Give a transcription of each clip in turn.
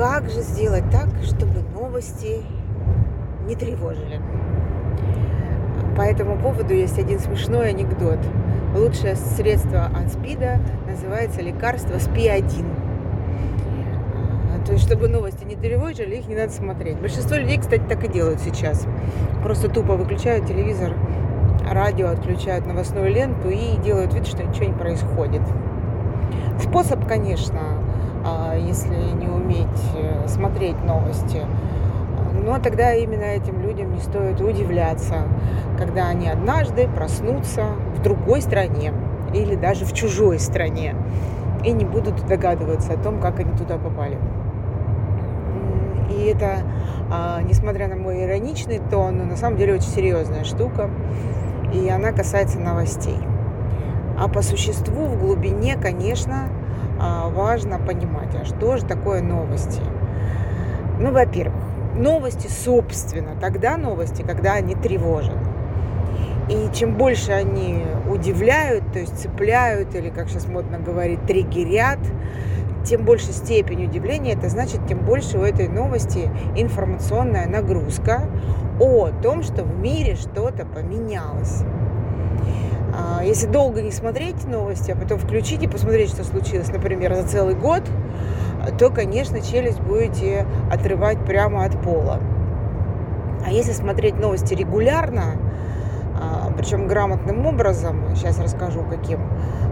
как же сделать так, чтобы новости не тревожили? По этому поводу есть один смешной анекдот. Лучшее средство от СПИДа называется лекарство СПИ-1. То есть, чтобы новости не тревожили, их не надо смотреть. Большинство людей, кстати, так и делают сейчас. Просто тупо выключают телевизор, радио, отключают новостную ленту и делают вид, что ничего не происходит. Способ, конечно, а, если не уметь э, смотреть новости. Но тогда именно этим людям не стоит удивляться, когда они однажды проснутся в другой стране или даже в чужой стране и не будут догадываться о том, как они туда попали. И это, а, несмотря на мой ироничный тон, на самом деле очень серьезная штука, и она касается новостей. А по существу, в глубине, конечно, важно понимать, а что же такое новости. Ну, во-первых, новости, собственно, тогда новости, когда они тревожат. И чем больше они удивляют, то есть цепляют, или, как сейчас модно говорить, триггерят, тем больше степень удивления, это значит, тем больше у этой новости информационная нагрузка о том, что в мире что-то поменялось. А, если долго не смотреть новости, а потом включить и посмотреть, что случилось, например, за целый год, то, конечно, челюсть будете отрывать прямо от пола. А если смотреть новости регулярно, а, причем грамотным образом, сейчас расскажу каким,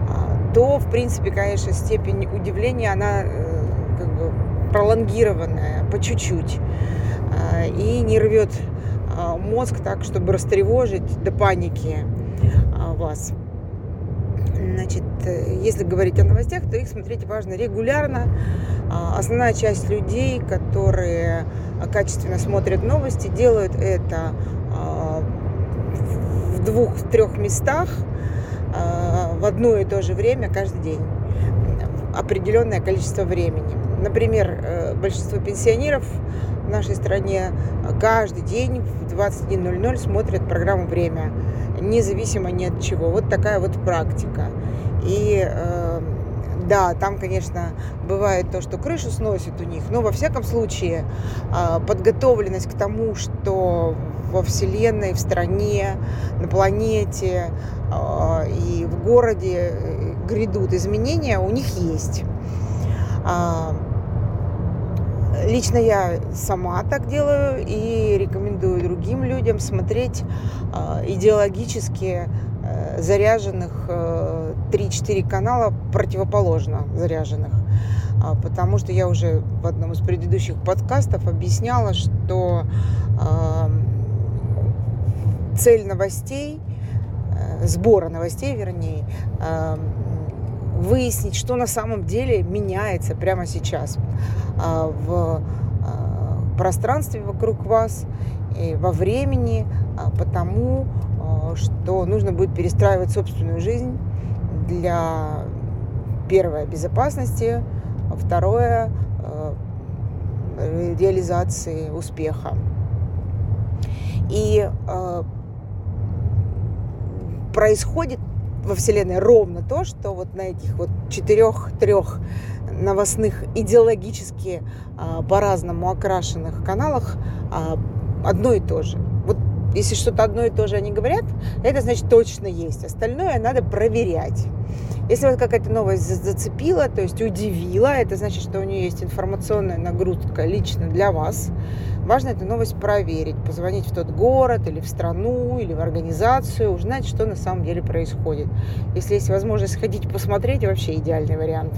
а, то, в принципе, конечно, степень удивления, она э, как бы пролонгированная, по чуть-чуть, и не рвет мозг так, чтобы растревожить до паники вас. Значит, э, если говорить о новостях, то их смотреть важно регулярно. А, основная часть людей, которые качественно смотрят новости, делают это а, в двух-трех местах а, в одно и то же время каждый день. Определенное количество времени. Например, э, большинство пенсионеров в нашей стране каждый день в 21.00 смотрят программу «Время» независимо ни от чего. Вот такая вот практика. И э, да, там, конечно, бывает то, что крышу сносит у них, но во всяком случае э, подготовленность к тому, что во Вселенной, в стране, на планете э, и в городе э, грядут изменения, у них есть. А, Лично я сама так делаю и рекомендую другим людям смотреть э, идеологически э, заряженных э, 3-4 канала противоположно заряженных. А, потому что я уже в одном из предыдущих подкастов объясняла, что э, цель новостей, э, сбора новостей, вернее, э, выяснить, что на самом деле меняется прямо сейчас а, в а, пространстве вокруг вас, и во времени, а, потому что нужно будет перестраивать собственную жизнь для первое безопасности, второе реализации успеха. И происходит во Вселенной ровно то, что вот на этих вот четырех-трех новостных идеологически а, по-разному окрашенных каналах а, одно и то же. Если что-то одно и то же они говорят, это значит точно есть. Остальное надо проверять. Если вот какая-то новость зацепила, то есть удивила, это значит, что у нее есть информационная нагрузка лично для вас. Важно эту новость проверить, позвонить в тот город или в страну, или в организацию, узнать, что на самом деле происходит. Если есть возможность сходить посмотреть, вообще идеальный вариант.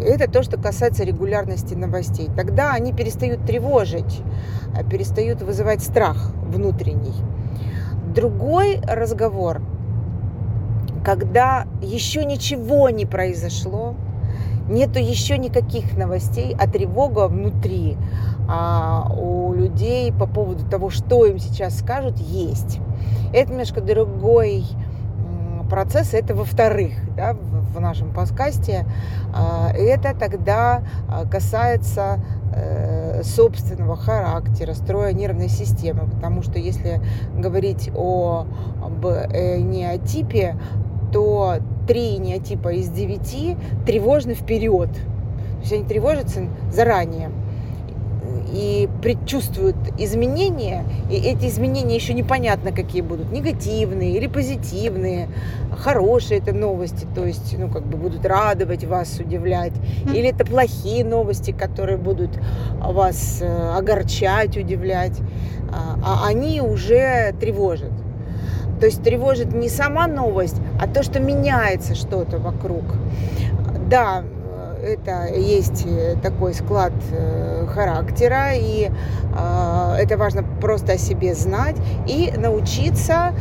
Это то, что касается регулярности новостей. Тогда они перестают тревожить, а перестают вызывать страх внутренний. Другой разговор, когда еще ничего не произошло, нету еще никаких новостей, а тревога внутри а у людей по поводу того, что им сейчас скажут, есть. Это немножко другой процесс, это во-вторых, да, в нашем подкасте. А, это тогда а, касается э, собственного характера, строя нервной системы, потому что если говорить о, об э, неотипе, то три неотипа из девяти тревожны вперед. То есть они тревожатся заранее и предчувствуют изменения, и эти изменения еще непонятно какие будут, негативные или позитивные, хорошие это новости, то есть, ну, как бы будут радовать вас, удивлять, или это плохие новости, которые будут вас э, огорчать, удивлять, а, а они уже тревожат. То есть тревожит не сама новость, а то, что меняется что-то вокруг. Да, это есть э, такой склад э, характера, и э, это важно просто о себе знать и научиться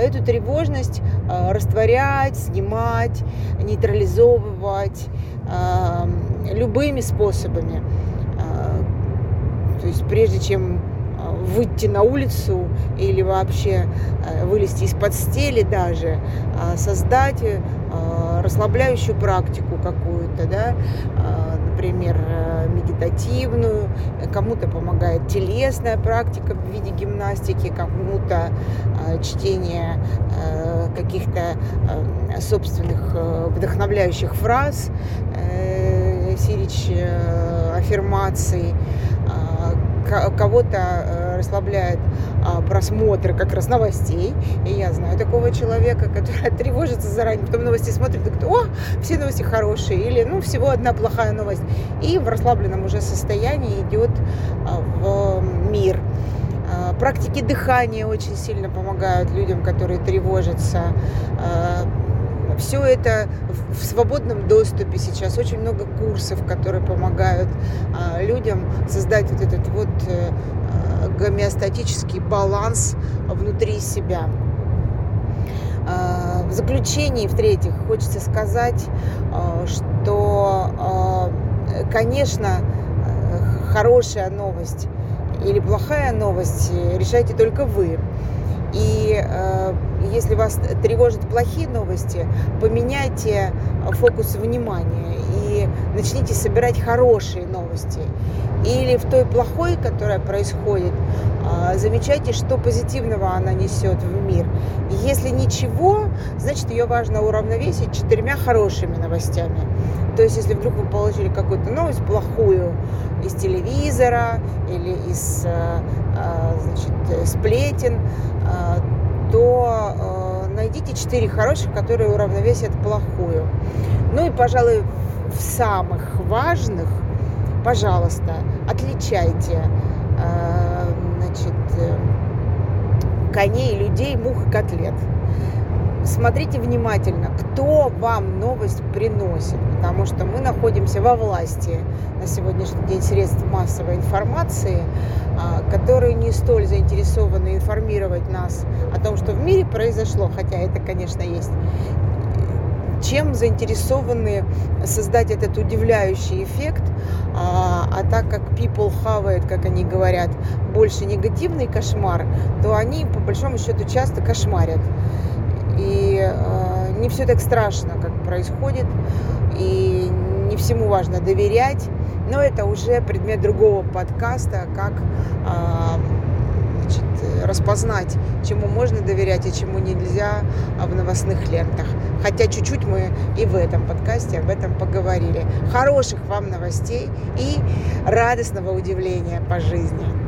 эту тревожность растворять, снимать, нейтрализовывать любыми способами. То есть прежде чем выйти на улицу или вообще вылезти из постели даже, создать расслабляющую практику какую-то, да, а, например, э, медитативную, кому-то помогает телесная практика в виде гимнастики, кому-то а, чтение э, каких-то э, собственных вдохновляющих фраз, сирич аффирмаций, а, кого-то расслабляет а, просмотр как раз новостей. И я знаю такого человека, который тревожится заранее, потом новости смотрит и говорит, о, все новости хорошие, или ну всего одна плохая новость. И в расслабленном уже состоянии идет а, в мир. А, практики дыхания очень сильно помогают людям, которые тревожатся все это в свободном доступе сейчас. Очень много курсов, которые помогают людям создать вот этот вот э, гомеостатический баланс внутри себя. А, в заключении, в-третьих, хочется сказать, а, что, а, конечно, хорошая новость или плохая новость решайте только вы. И э, если вас тревожат плохие новости, поменяйте фокус внимания и начните собирать хорошие новости. Или в той плохой, которая происходит, э, замечайте, что позитивного она несет в мир. Если ничего, значит ее важно уравновесить четырьмя хорошими новостями. То есть, если вдруг вы получили какую-то новость плохую из телевизора или из э, э, значит, сплетен, э, то найдите четыре хороших, которые уравновесят плохую. Ну и, пожалуй, в самых важных, пожалуйста, отличайте значит, коней, людей, мух и котлет смотрите внимательно, кто вам новость приносит, потому что мы находимся во власти. На сегодняшний день средств массовой информации, а, которые не столь заинтересованы информировать нас о том, что в мире произошло, хотя это, конечно, есть. Чем заинтересованы создать этот удивляющий эффект, а, а так как people have как они говорят, больше негативный кошмар, то они по большому счету часто кошмарят. И э, не все так страшно, как происходит, и не всему важно доверять. Но это уже предмет другого подкаста, как э, значит, распознать, чему можно доверять и чему нельзя в новостных лентах. Хотя чуть-чуть мы и в этом подкасте об этом поговорили. Хороших вам новостей и радостного удивления по жизни.